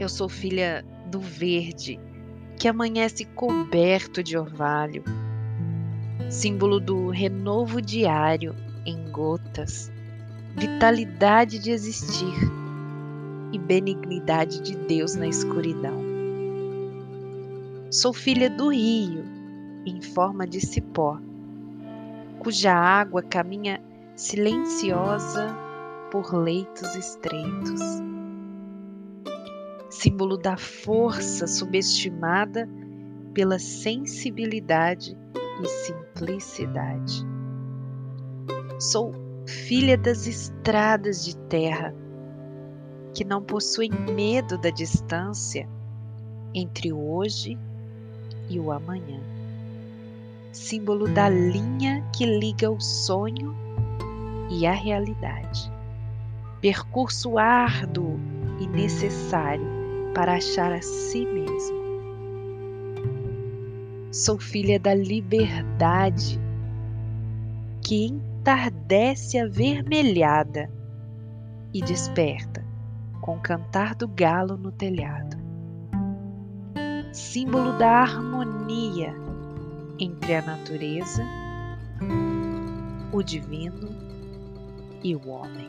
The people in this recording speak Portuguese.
Eu sou filha do verde, que amanhece coberto de orvalho, símbolo do renovo diário em gotas, vitalidade de existir e benignidade de Deus na escuridão. Sou filha do rio, em forma de cipó, cuja água caminha silenciosa por leitos estreitos. Símbolo da força subestimada pela sensibilidade e simplicidade. Sou filha das estradas de terra que não possuem medo da distância entre o hoje e o amanhã. Símbolo da linha que liga o sonho e a realidade. Percurso árduo e necessário para achar a si mesmo. Sou filha da liberdade que entardece avermelhada e desperta com o cantar do galo no telhado. Símbolo da harmonia entre a natureza, o divino e o homem.